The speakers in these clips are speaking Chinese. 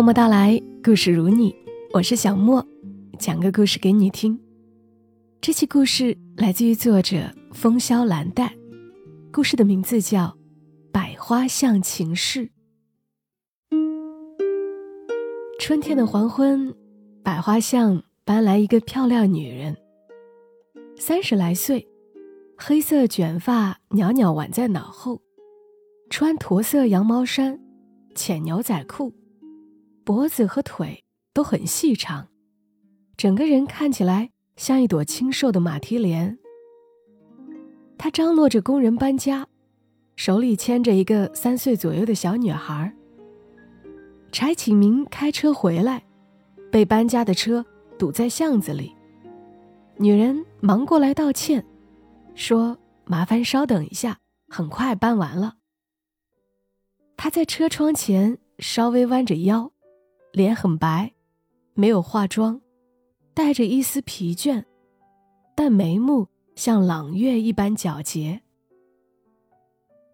默默到来，故事如你，我是小莫，讲个故事给你听。这期故事来自于作者风萧兰黛，故事的名字叫《百花巷情事》。春天的黄昏，百花巷搬来一个漂亮女人，三十来岁，黑色卷发袅袅挽在脑后，穿驼色羊毛衫，浅牛仔裤。脖子和腿都很细长，整个人看起来像一朵清瘦的马蹄莲。他张罗着工人搬家，手里牵着一个三岁左右的小女孩。柴启明开车回来，被搬家的车堵在巷子里。女人忙过来道歉，说：“麻烦稍等一下，很快搬完了。”他在车窗前稍微弯着腰。脸很白，没有化妆，带着一丝疲倦，但眉目像朗月一般皎洁。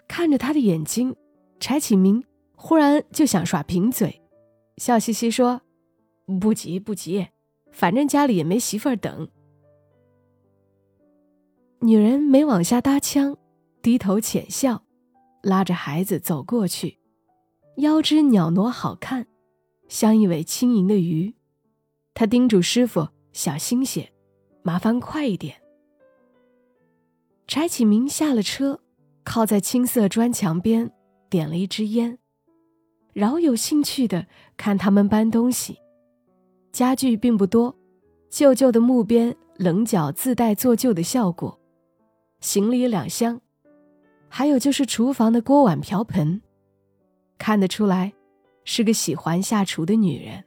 看着他的眼睛，柴启明忽然就想耍贫嘴，笑嘻嘻说：“不急不急，反正家里也没媳妇儿等。”女人没往下搭腔，低头浅笑，拉着孩子走过去，腰肢袅娜好看。像一尾轻盈的鱼，他叮嘱师傅小心些，麻烦快一点。柴启明下了车，靠在青色砖墙边，点了一支烟，饶有兴趣的看他们搬东西。家具并不多，旧旧的木边棱角自带做旧的效果，行李两箱，还有就是厨房的锅碗瓢盆，看得出来。是个喜欢下厨的女人。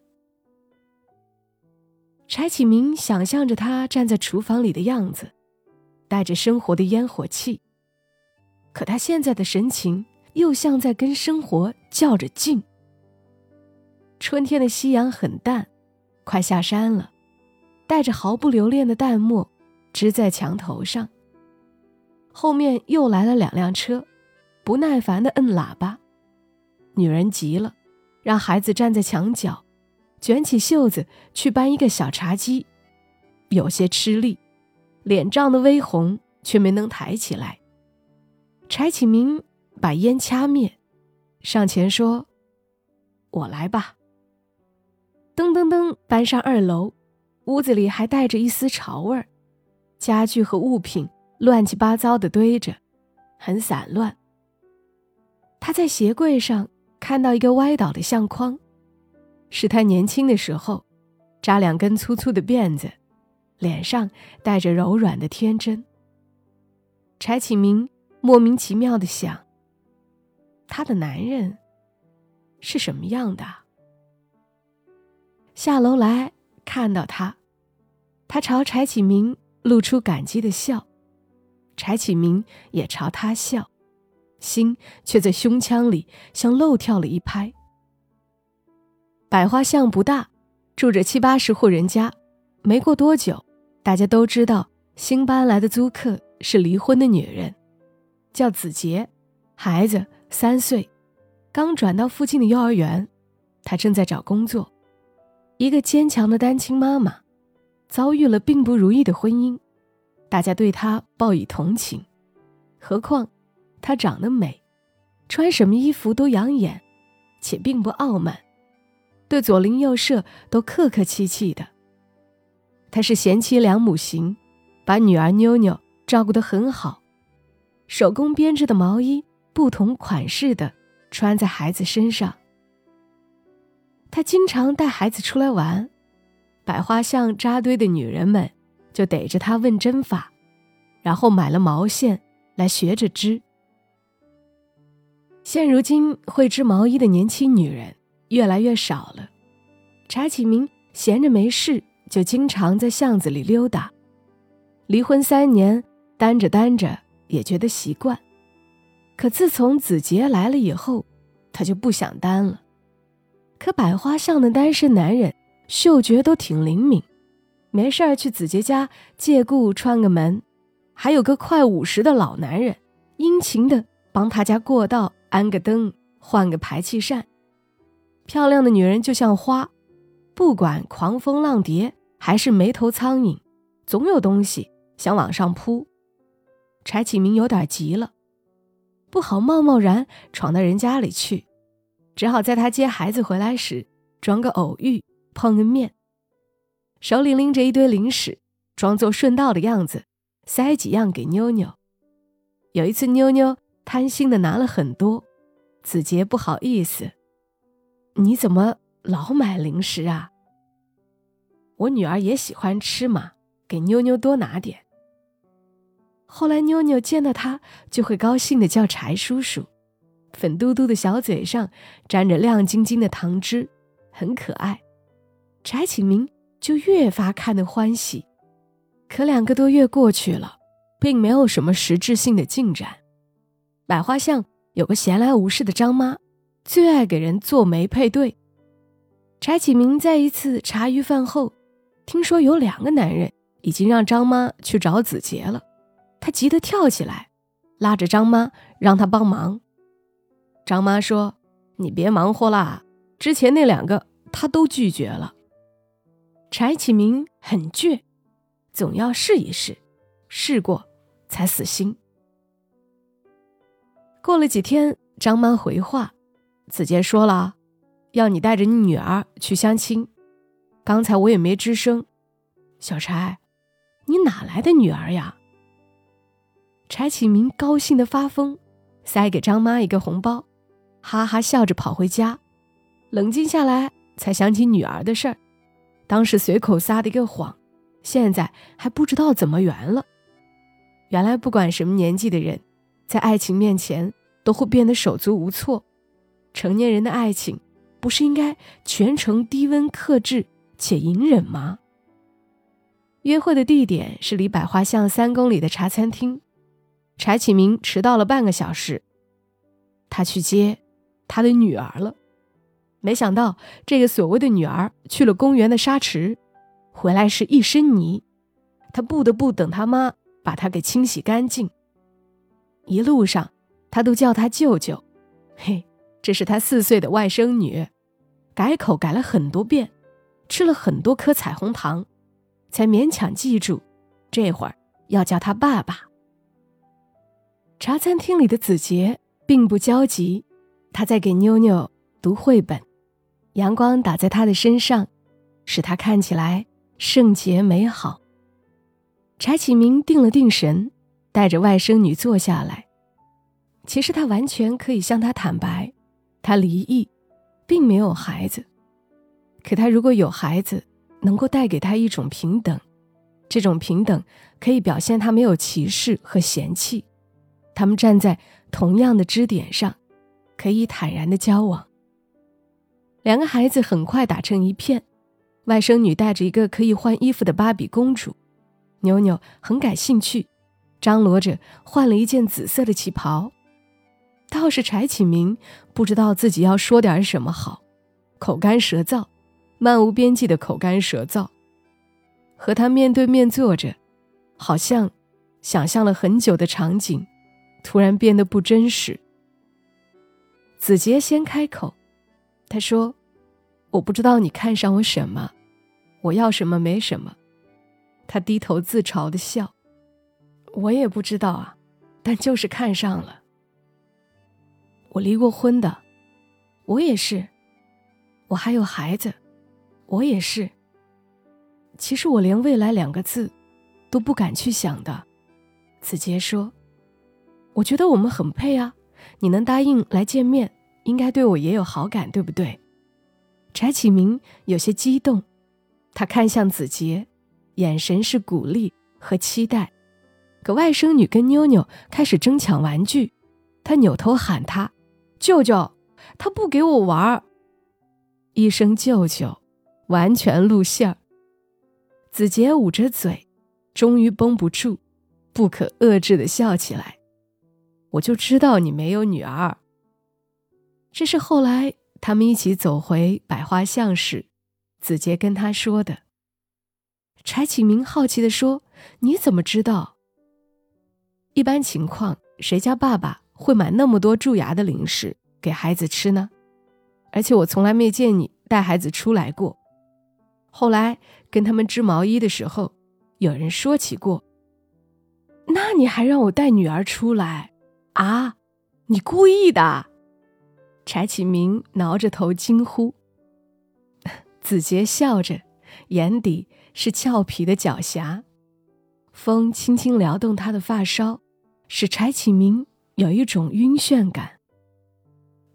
柴启明想象着她站在厨房里的样子，带着生活的烟火气。可她现在的神情又像在跟生活较着劲。春天的夕阳很淡，快下山了，带着毫不留恋的淡漠，支在墙头上。后面又来了两辆车，不耐烦的摁喇叭。女人急了。让孩子站在墙角，卷起袖子去搬一个小茶几，有些吃力，脸涨得微红，却没能抬起来。柴启明把烟掐灭，上前说：“我来吧。”噔噔噔，搬上二楼，屋子里还带着一丝潮味儿，家具和物品乱七八糟的堆着，很散乱。他在鞋柜上。看到一个歪倒的相框，是他年轻的时候，扎两根粗粗的辫子，脸上带着柔软的天真。柴启明莫名其妙的想：他的男人是什么样的？下楼来看到他，他朝柴启明露出感激的笑，柴启明也朝他笑。心却在胸腔里像漏跳了一拍。百花巷不大，住着七八十户人家。没过多久，大家都知道新搬来的租客是离婚的女人，叫子杰，孩子三岁，刚转到附近的幼儿园。她正在找工作，一个坚强的单亲妈妈，遭遇了并不如意的婚姻，大家对她报以同情。何况。她长得美，穿什么衣服都养眼，且并不傲慢，对左邻右舍都客客气气的。她是贤妻良母型，把女儿妞妞照顾得很好，手工编织的毛衣，不同款式的穿在孩子身上。她经常带孩子出来玩，百花巷扎堆的女人们就逮着她问针法，然后买了毛线来学着织。现如今会织毛衣的年轻女人越来越少了。柴启明闲着没事，就经常在巷子里溜达。离婚三年，单着单着也觉得习惯。可自从子杰来了以后，他就不想单了。可百花巷的单身男人嗅觉都挺灵敏，没事儿去子杰家借故串个门。还有个快五十的老男人，殷勤的帮他家过道。安个灯，换个排气扇。漂亮的女人就像花，不管狂风浪蝶还是没头苍蝇，总有东西想往上扑。柴启明有点急了，不好贸贸然闯到人家里去，只好在他接孩子回来时装个偶遇，碰个面，手里拎着一堆零食，装作顺道的样子，塞几样给妞妞。有一次，妞妞贪心的拿了很多，子杰不好意思：“你怎么老买零食啊？”我女儿也喜欢吃嘛，给妞妞多拿点。后来，妞妞见到他就会高兴的叫柴叔叔，粉嘟嘟的小嘴上沾着亮晶晶的糖汁，很可爱。柴启明就越发看得欢喜。可两个多月过去了，并没有什么实质性的进展。百花巷有个闲来无事的张妈，最爱给人做媒配对。柴启明在一次茶余饭后，听说有两个男人已经让张妈去找子杰了。他急得跳起来，拉着张妈让他帮忙。张妈说：“你别忙活啦，之前那两个他都拒绝了。”柴启明很倔，总要试一试，试过才死心。过了几天，张妈回话：“子杰说了，要你带着你女儿去相亲。刚才我也没吱声。小柴，你哪来的女儿呀？”柴启明高兴的发疯，塞给张妈一个红包，哈哈笑着跑回家。冷静下来，才想起女儿的事儿，当时随口撒的一个谎，现在还不知道怎么圆了。原来不管什么年纪的人，在爱情面前都会变得手足无措。成年人的爱情，不是应该全程低温克制且隐忍吗？约会的地点是离百花巷三公里的茶餐厅。柴启明迟到了半个小时，他去接他的女儿了。没想到这个所谓的女儿去了公园的沙池，回来是一身泥，他不得不等他妈把他给清洗干净。一路上，他都叫他舅舅。嘿，这是他四岁的外甥女，改口改了很多遍，吃了很多颗彩虹糖，才勉强记住，这会儿要叫他爸爸。茶餐厅里的子杰并不焦急，他在给妞妞读绘本，阳光打在他的身上，使他看起来圣洁美好。柴启明定了定神，带着外甥女坐下来。其实他完全可以向他坦白，他离异，并没有孩子。可他如果有孩子，能够带给他一种平等，这种平等可以表现他没有歧视和嫌弃。他们站在同样的支点上，可以坦然的交往。两个孩子很快打成一片。外甥女带着一个可以换衣服的芭比公主，妞妞很感兴趣，张罗着换了一件紫色的旗袍。倒是柴启明不知道自己要说点什么好，口干舌燥，漫无边际的口干舌燥。和他面对面坐着，好像想象了很久的场景。突然变得不真实。子杰先开口，他说：“我不知道你看上我什么，我要什么没什么。”他低头自嘲的笑：“我也不知道啊，但就是看上了。我离过婚的，我也是。我还有孩子，我也是。其实我连未来两个字都不敢去想的。”子杰说。我觉得我们很配啊！你能答应来见面，应该对我也有好感，对不对？柴启明有些激动，他看向子杰，眼神是鼓励和期待。可外甥女跟妞妞开始争抢玩具，他扭头喊他：“舅舅！”他不给我玩儿。一声“舅舅”，完全露馅儿。子杰捂着嘴，终于绷不住，不可遏制的笑起来。我就知道你没有女儿。这是后来他们一起走回百花巷时，子杰跟他说的。柴启明好奇的说：“你怎么知道？一般情况，谁家爸爸会买那么多蛀牙的零食给孩子吃呢？而且我从来没见你带孩子出来过。后来跟他们织毛衣的时候，有人说起过。那你还让我带女儿出来，啊？你故意的？柴启明挠着头惊呼。子杰笑着，眼底是俏皮的狡黠。风轻轻撩动他的发梢，使柴启明有一种晕眩感。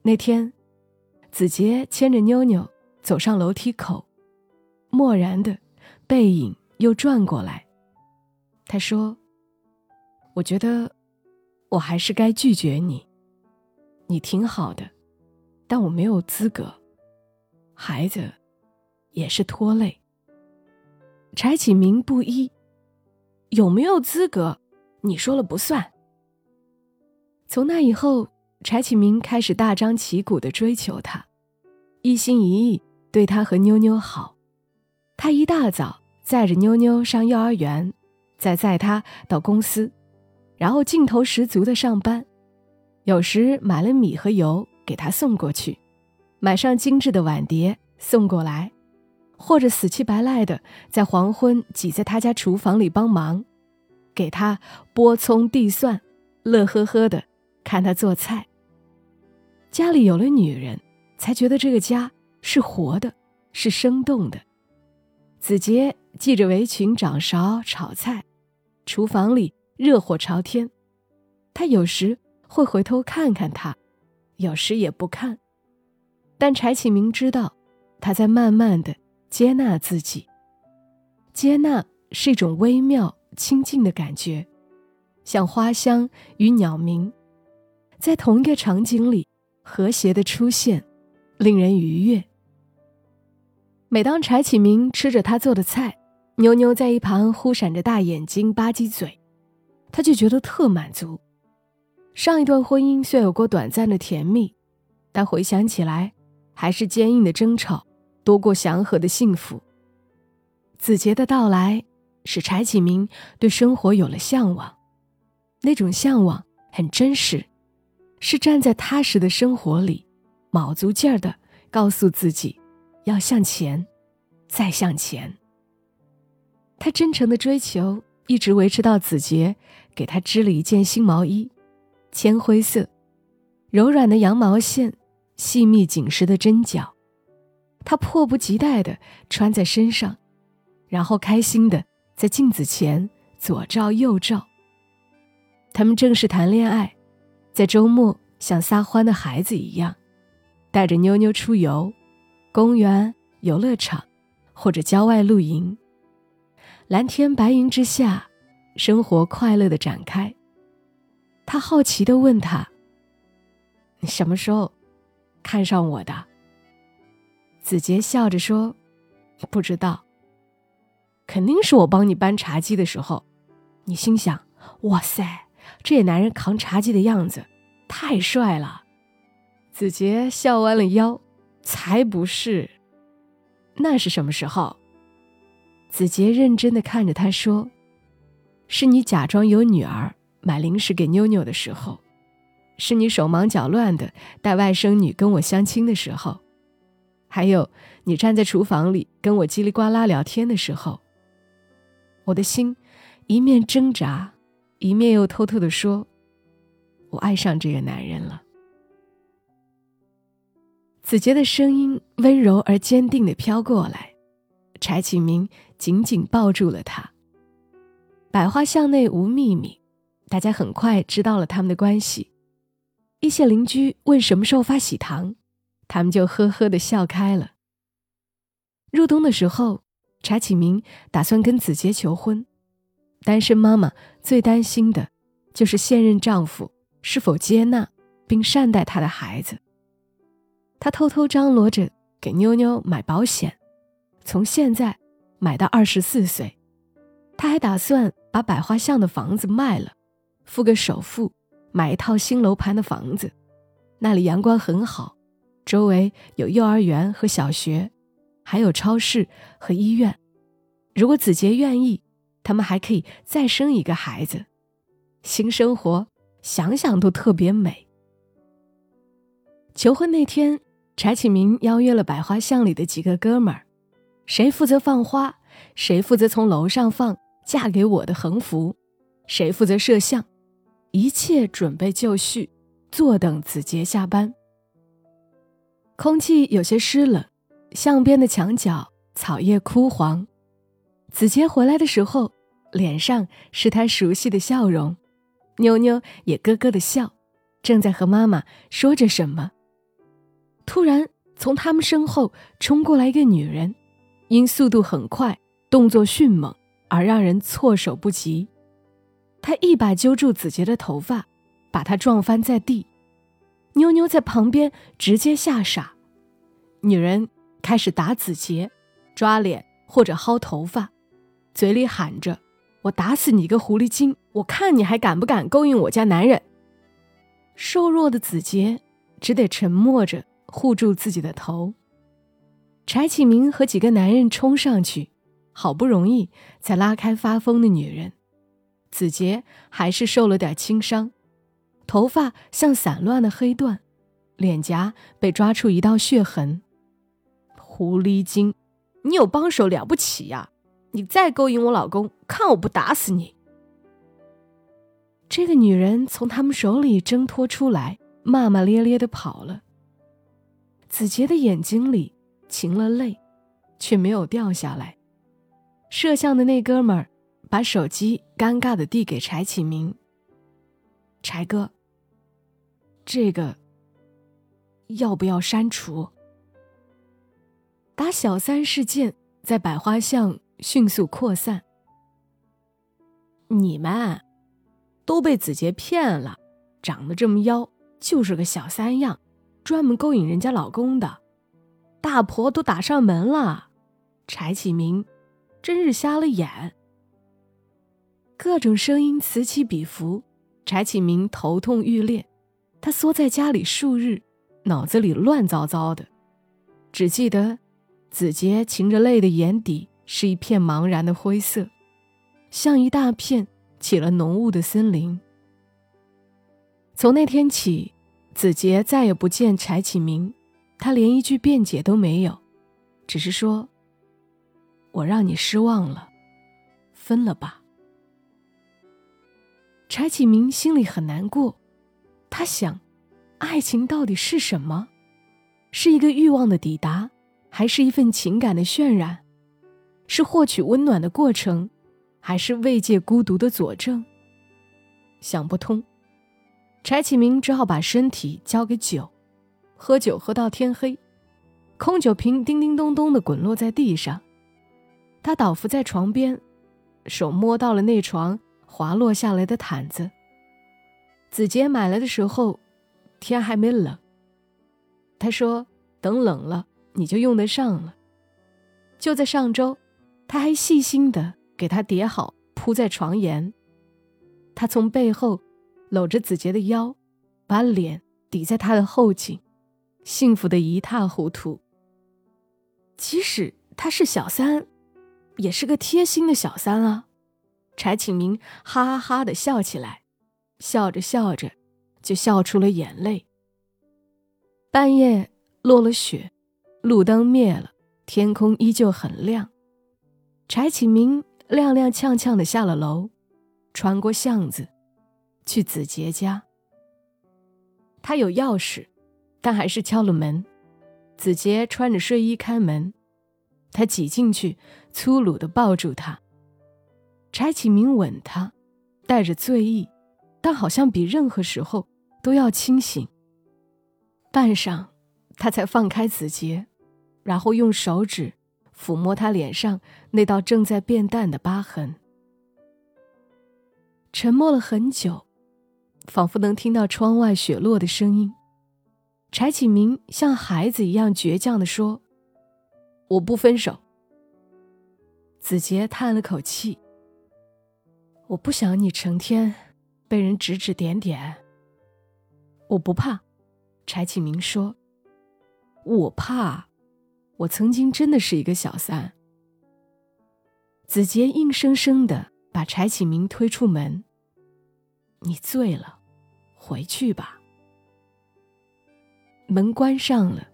那天，子杰牵着妞妞走上楼梯口，漠然的背影又转过来。他说。我觉得，我还是该拒绝你。你挺好的，但我没有资格。孩子，也是拖累。柴启明不依，有没有资格，你说了不算。从那以后，柴启明开始大张旗鼓的追求她，一心一意对她和妞妞好。他一大早载着妞妞上幼儿园，再载她到公司。然后劲头十足的上班，有时买了米和油给她送过去，买上精致的碗碟送过来，或者死乞白赖的在黄昏挤在他家厨房里帮忙，给他剥葱递蒜，乐呵呵的看他做菜。家里有了女人，才觉得这个家是活的，是生动的。子杰系着围裙掌勺炒菜，厨房里。热火朝天，他有时会回头看看他，有时也不看。但柴启明知道，他在慢慢的接纳自己。接纳是一种微妙亲近的感觉，像花香与鸟鸣，在同一个场景里和谐的出现，令人愉悦。每当柴启明吃着他做的菜，妞妞在一旁忽闪着大眼睛吧唧嘴。他就觉得特满足。上一段婚姻虽有过短暂的甜蜜，但回想起来，还是坚硬的争吵多过祥和的幸福。子杰的到来使柴启明对生活有了向往，那种向往很真实，是站在踏实的生活里，卯足劲儿的告诉自己要向前，再向前。他真诚的追求一直维持到子杰。给他织了一件新毛衣，铅灰色，柔软的羊毛线，细密紧实的针脚，他迫不及待地穿在身上，然后开心地在镜子前左照右照。他们正式谈恋爱，在周末像撒欢的孩子一样，带着妞妞出游，公园、游乐场，或者郊外露营，蓝天白云之下。生活快乐的展开。他好奇的问他：“你什么时候看上我的？”子杰笑着说：“不知道。肯定是我帮你搬茶几的时候，你心想：哇塞，这男人扛茶几的样子太帅了。”子杰笑弯了腰：“才不是。那是什么时候？”子杰认真的看着他说。是你假装有女儿买零食给妞妞的时候，是你手忙脚乱的带外甥女跟我相亲的时候，还有你站在厨房里跟我叽里呱啦聊天的时候，我的心一面挣扎，一面又偷偷的说：“我爱上这个男人了。”子杰的声音温柔而坚定的飘过来，柴启明紧紧抱住了他。百花巷内无秘密，大家很快知道了他们的关系。一些邻居问什么时候发喜糖，他们就呵呵的笑开了。入冬的时候，柴启明打算跟子杰求婚，单身妈妈最担心的，就是现任丈夫是否接纳并善待她的孩子。她偷偷张罗着给妞妞买保险，从现在买到二十四岁。他还打算把百花巷的房子卖了，付个首付，买一套新楼盘的房子。那里阳光很好，周围有幼儿园和小学，还有超市和医院。如果子杰愿意，他们还可以再生一个孩子。新生活想想都特别美。求婚那天，柴启明邀约了百花巷里的几个哥们儿，谁负责放花，谁负责从楼上放“嫁给我”的横幅，谁负责摄像，一切准备就绪，坐等子杰下班。空气有些湿冷，巷边的墙角草叶枯黄。子杰回来的时候，脸上是他熟悉的笑容，妞妞也咯咯的笑，正在和妈妈说着什么。突然，从他们身后冲过来一个女人，因速度很快，动作迅猛而让人措手不及。她一把揪住子杰的头发，把他撞翻在地。妞妞在旁边直接吓傻，女人开始打子杰，抓脸或者薅头发，嘴里喊着：“我打死你个狐狸精！我看你还敢不敢勾引我家男人！”瘦弱的子杰只得沉默着护住自己的头。柴启明和几个男人冲上去，好不容易才拉开发疯的女人。子杰还是受了点轻伤。头发像散乱的黑缎，脸颊被抓出一道血痕。狐狸精，你有帮手了不起呀！你再勾引我老公，看我不打死你！这个女人从他们手里挣脱出来，骂骂咧咧的跑了。子杰的眼睛里噙了泪，却没有掉下来。摄像的那哥们儿把手机尴尬的递给柴启明。柴哥。这个要不要删除？打小三事件在百花巷迅速扩散，你们都被子杰骗了，长得这么妖，就是个小三样，专门勾引人家老公的，大婆都打上门了。柴启明真是瞎了眼。各种声音此起彼伏，柴启明头痛欲裂。他缩在家里数日，脑子里乱糟糟的，只记得子杰噙着泪的眼底是一片茫然的灰色，像一大片起了浓雾的森林。从那天起，子杰再也不见柴启明，他连一句辩解都没有，只是说：“我让你失望了，分了吧。”柴启明心里很难过。他想，爱情到底是什么？是一个欲望的抵达，还是一份情感的渲染？是获取温暖的过程，还是慰藉孤独的佐证？想不通，柴启明只好把身体交给酒，喝酒喝到天黑，空酒瓶叮叮咚咚的滚落在地上，他倒伏在床边，手摸到了那床滑落下来的毯子。子杰买来的时候，天还没冷。他说：“等冷了，你就用得上了。”就在上周，他还细心的给他叠好，铺在床沿。他从背后搂着子杰的腰，把脸抵在他的后颈，幸福的一塌糊涂。即使他是小三，也是个贴心的小三啊！柴启明哈哈哈的笑起来。笑着笑着，就笑出了眼泪。半夜落了雪，路灯灭了，天空依旧很亮。柴启明踉踉跄跄的下了楼，穿过巷子，去子杰家。他有钥匙，但还是敲了门。子杰穿着睡衣开门，他挤进去，粗鲁的抱住他。柴启明吻他，带着醉意。但好像比任何时候都要清醒。半晌，他才放开子杰，然后用手指抚摸他脸上那道正在变淡的疤痕。沉默了很久，仿佛能听到窗外雪落的声音。柴启明像孩子一样倔强地说：“我不分手。”子杰叹了口气：“我不想你成天。”被人指指点点，我不怕。柴启明说：“我怕，我曾经真的是一个小三。”子杰硬生生的把柴启明推出门：“你醉了，回去吧。”门关上了，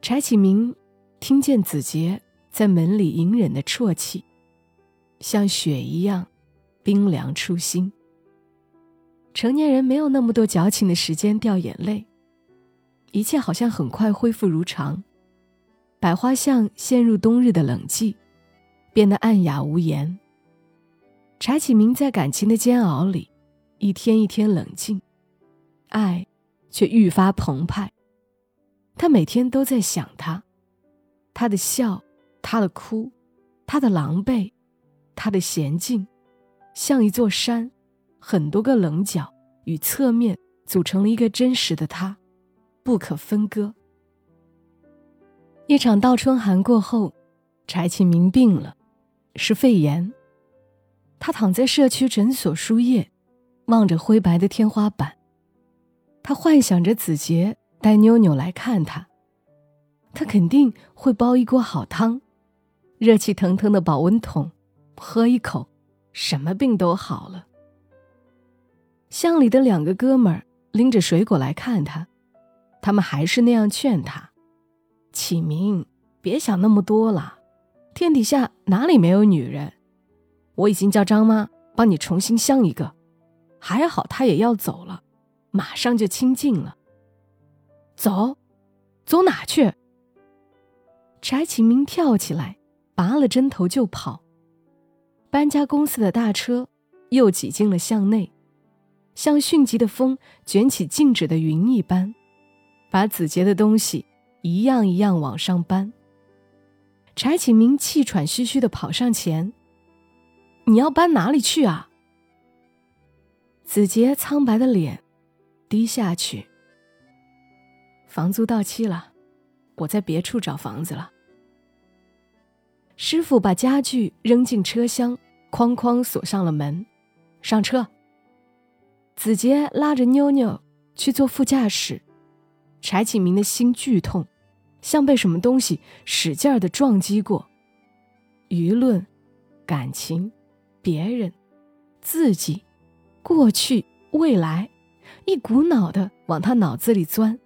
柴启明听见子杰在门里隐忍的啜泣，像雪一样冰凉出心。成年人没有那么多矫情的时间掉眼泪，一切好像很快恢复如常。百花巷陷入冬日的冷寂，变得暗哑无言。柴启明在感情的煎熬里，一天一天冷静，爱却愈发澎湃。他每天都在想他，他的笑，他的哭，他的狼狈，他的娴静，像一座山，很多个棱角与侧面组成了一个真实的他，不可分割。一场倒春寒过后，柴启明病了，是肺炎。他躺在社区诊所输液，望着灰白的天花板。他幻想着子杰带妞妞来看他，他肯定会煲一锅好汤，热气腾腾的保温桶，喝一口，什么病都好了。乡里的两个哥们儿拎着水果来看他，他们还是那样劝他：“启明，别想那么多了，天底下哪里没有女人？”我已经叫张妈帮你重新相一个，还好她也要走了，马上就清静了。走，走哪去？柴启明跳起来，拔了针头就跑。搬家公司的大车又挤进了巷内，像迅疾的风卷起静止的云一般，把子杰的东西一样一样往上搬。柴启明气喘吁吁的跑上前。你要搬哪里去啊？子杰苍白的脸低下去。房租到期了，我在别处找房子了。师傅把家具扔进车厢，哐哐锁上了门。上车。子杰拉着妞妞去坐副驾驶。柴启明的心剧痛，像被什么东西使劲儿的撞击过。舆论，感情。别人、自己、过去、未来，一股脑的往他脑子里钻。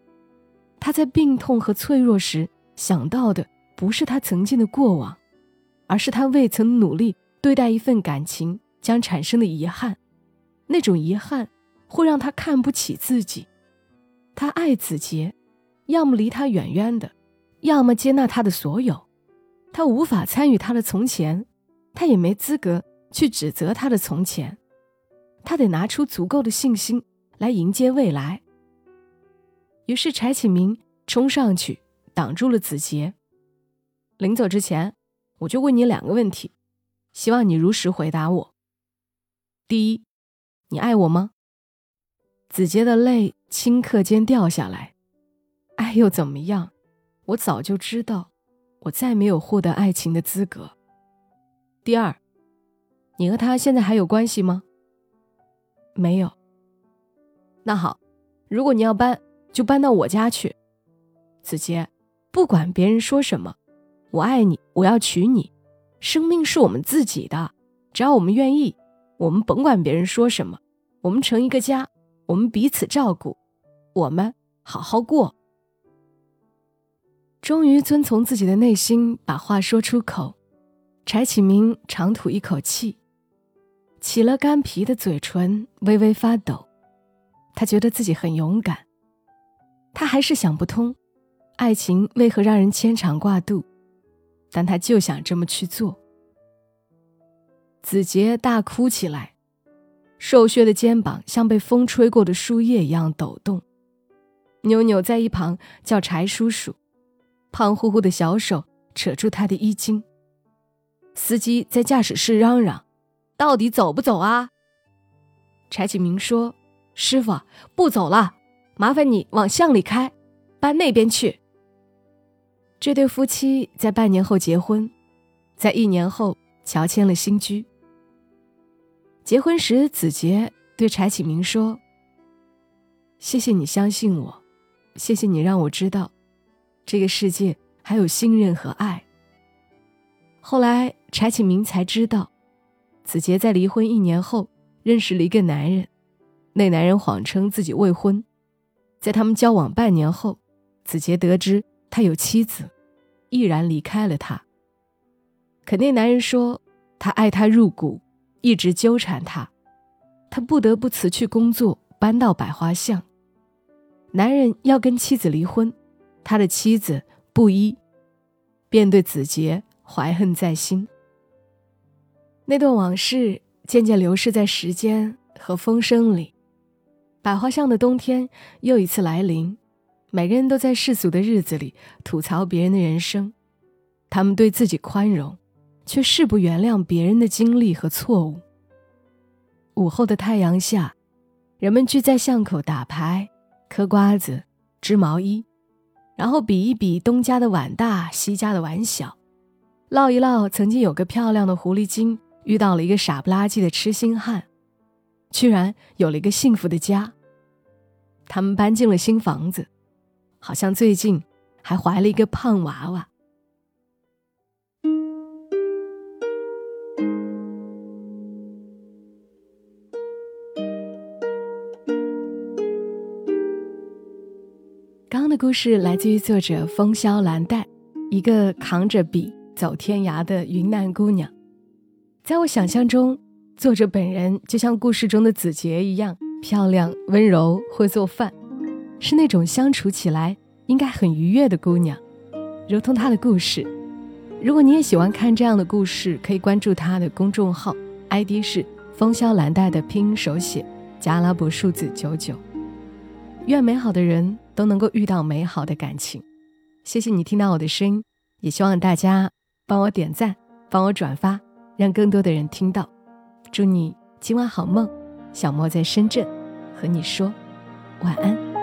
他在病痛和脆弱时想到的，不是他曾经的过往，而是他未曾努力对待一份感情将产生的遗憾。那种遗憾会让他看不起自己。他爱子杰，要么离他远远的，要么接纳他的所有。他无法参与他的从前，他也没资格。去指责他的从前，他得拿出足够的信心来迎接未来。于是柴启明冲上去挡住了子杰。临走之前，我就问你两个问题，希望你如实回答我。第一，你爱我吗？子杰的泪顷刻间掉下来。爱又怎么样？我早就知道，我再没有获得爱情的资格。第二。你和他现在还有关系吗？没有。那好，如果你要搬，就搬到我家去。子杰，不管别人说什么，我爱你，我要娶你。生命是我们自己的，只要我们愿意，我们甭管别人说什么，我们成一个家，我们彼此照顾，我们好好过。终于遵从自己的内心，把话说出口。柴启明长吐一口气。起了干皮的嘴唇微微发抖，他觉得自己很勇敢。他还是想不通，爱情为何让人牵肠挂肚，但他就想这么去做。子杰大哭起来，瘦削的肩膀像被风吹过的树叶一样抖动。妞妞在一旁叫柴叔叔，胖乎乎的小手扯住他的衣襟。司机在驾驶室嚷嚷。到底走不走啊？柴启明说：“师傅，不走了，麻烦你往巷里开，搬那边去。”这对夫妻在半年后结婚，在一年后乔迁了新居。结婚时，子杰对柴启明说：“谢谢你相信我，谢谢你让我知道，这个世界还有信任和爱。”后来，柴启明才知道。子杰在离婚一年后认识了一个男人，那男人谎称自己未婚。在他们交往半年后，子杰得知他有妻子，毅然离开了他。可那男人说，他爱她入骨，一直纠缠她，他不得不辞去工作，搬到百花巷。男人要跟妻子离婚，他的妻子布衣，便对子杰怀恨在心。那段往事渐渐流逝在时间和风声里，百花巷的冬天又一次来临。每个人都在世俗的日子里吐槽别人的人生，他们对自己宽容，却誓不原谅别人的经历和错误。午后的太阳下，人们聚在巷口打牌、嗑瓜子、织毛衣，然后比一比东家的碗大，西家的碗小，唠一唠曾经有个漂亮的狐狸精遇到了一个傻不拉几的痴心汉，居然有了一个幸福的家。他们搬进了新房子。好像最近还怀了一个胖娃娃。的故事来自于作者风萧兰黛，一个扛着笔走天涯的云南姑娘。在我想象中，作者本人就像故事中的子杰一样，漂亮、温柔、会做饭。是那种相处起来应该很愉悦的姑娘，如同她的故事。如果你也喜欢看这样的故事，可以关注她的公众号，ID 是风萧兰黛的拼音手写加阿拉伯数字九九。愿美好的人都能够遇到美好的感情。谢谢你听到我的声音，也希望大家帮我点赞，帮我转发，让更多的人听到。祝你今晚好梦，小莫在深圳和你说晚安。